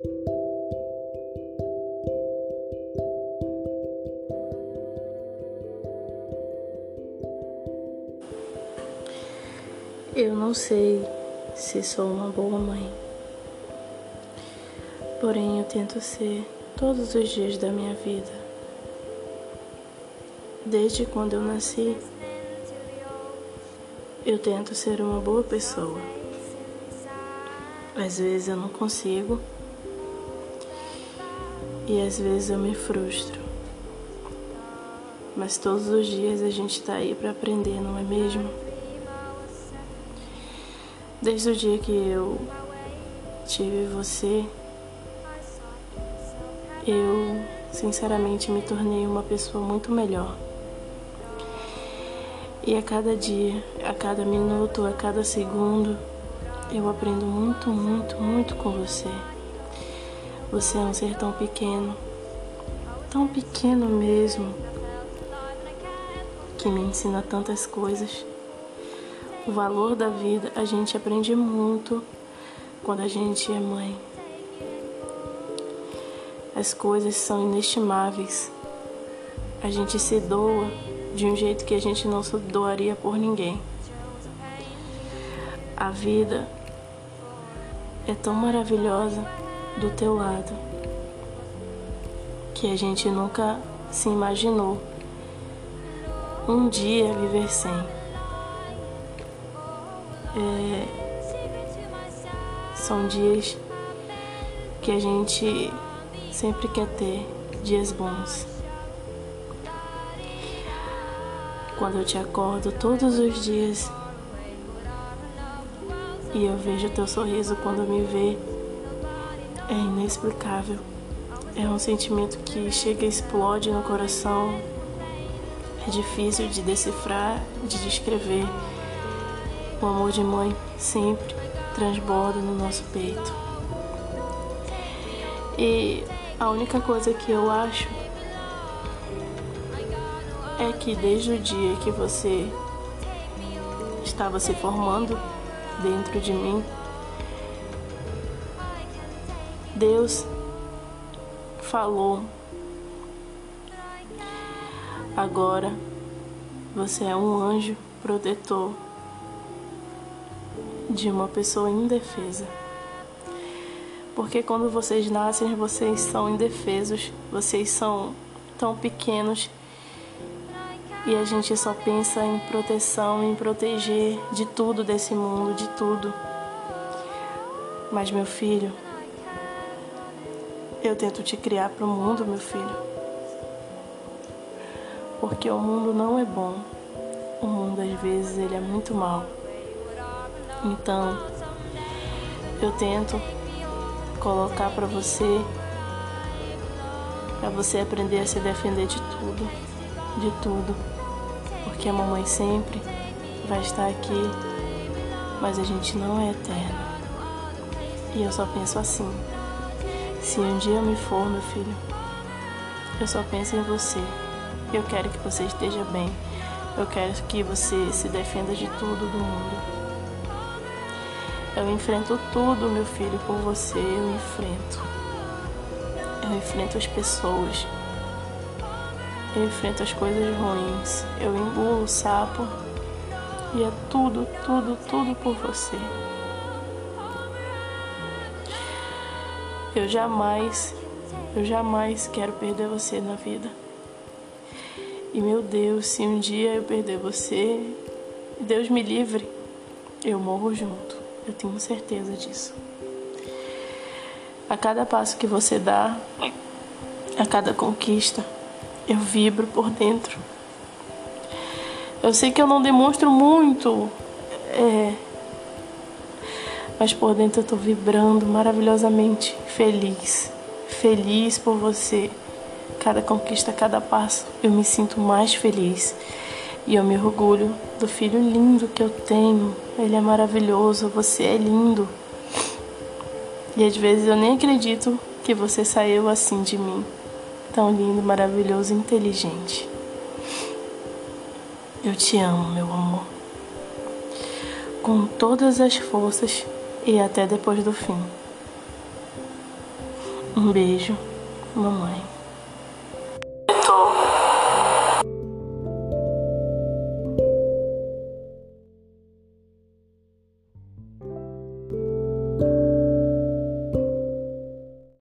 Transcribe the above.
Eu não sei se sou uma boa mãe, porém eu tento ser todos os dias da minha vida. Desde quando eu nasci, eu tento ser uma boa pessoa. Às vezes eu não consigo e às vezes eu me frustro. Mas todos os dias a gente está aí para aprender, não é mesmo? Desde o dia que eu tive você, eu sinceramente me tornei uma pessoa muito melhor. E a cada dia, a cada minuto, a cada segundo, eu aprendo muito, muito, muito com você. Você é um ser tão pequeno, tão pequeno mesmo, que me ensina tantas coisas o valor da vida, a gente aprende muito quando a gente é mãe. As coisas são inestimáveis. A gente se doa de um jeito que a gente não se doaria por ninguém. A vida é tão maravilhosa do teu lado que a gente nunca se imaginou um dia viver sem. É, são dias que a gente sempre quer ter dias bons. Quando eu te acordo todos os dias e eu vejo teu sorriso quando me vê, é inexplicável. É um sentimento que chega e explode no coração. É difícil de decifrar, de descrever. O amor de mãe sempre transborda no nosso peito. E a única coisa que eu acho é que desde o dia que você estava se formando dentro de mim, Deus falou: agora você é um anjo protetor de uma pessoa indefesa. Porque quando vocês nascem, vocês são indefesos, vocês são tão pequenos e a gente só pensa em proteção, em proteger de tudo desse mundo, de tudo. Mas, meu filho, eu tento te criar para o mundo, meu filho. Porque o mundo não é bom. O mundo, às vezes, ele é muito mal. Então, eu tento colocar para você para você aprender a se defender de tudo, de tudo. Porque a mamãe sempre vai estar aqui, mas a gente não é eterno. E eu só penso assim. Se um dia eu me for, meu filho, eu só penso em você. Eu quero que você esteja bem. Eu quero que você se defenda de tudo do mundo. Eu enfrento tudo, meu filho, por você. Eu enfrento. Eu enfrento as pessoas. Eu enfrento as coisas ruins. Eu engulo o sapo. E é tudo, tudo, tudo por você. Eu jamais, eu jamais quero perder você na vida. E meu Deus, se um dia eu perder você, Deus me livre, eu morro junto. Eu tenho certeza disso. A cada passo que você dá, a cada conquista, eu vibro por dentro. Eu sei que eu não demonstro muito, é, mas por dentro eu tô vibrando maravilhosamente feliz. Feliz por você. Cada conquista, cada passo, eu me sinto mais feliz. E eu me orgulho do filho lindo que eu tenho. Ele é maravilhoso, você é lindo. E às vezes eu nem acredito que você saiu assim de mim. Tão lindo, maravilhoso, inteligente. Eu te amo, meu amor. Com todas as forças e até depois do fim. Um beijo, mamãe.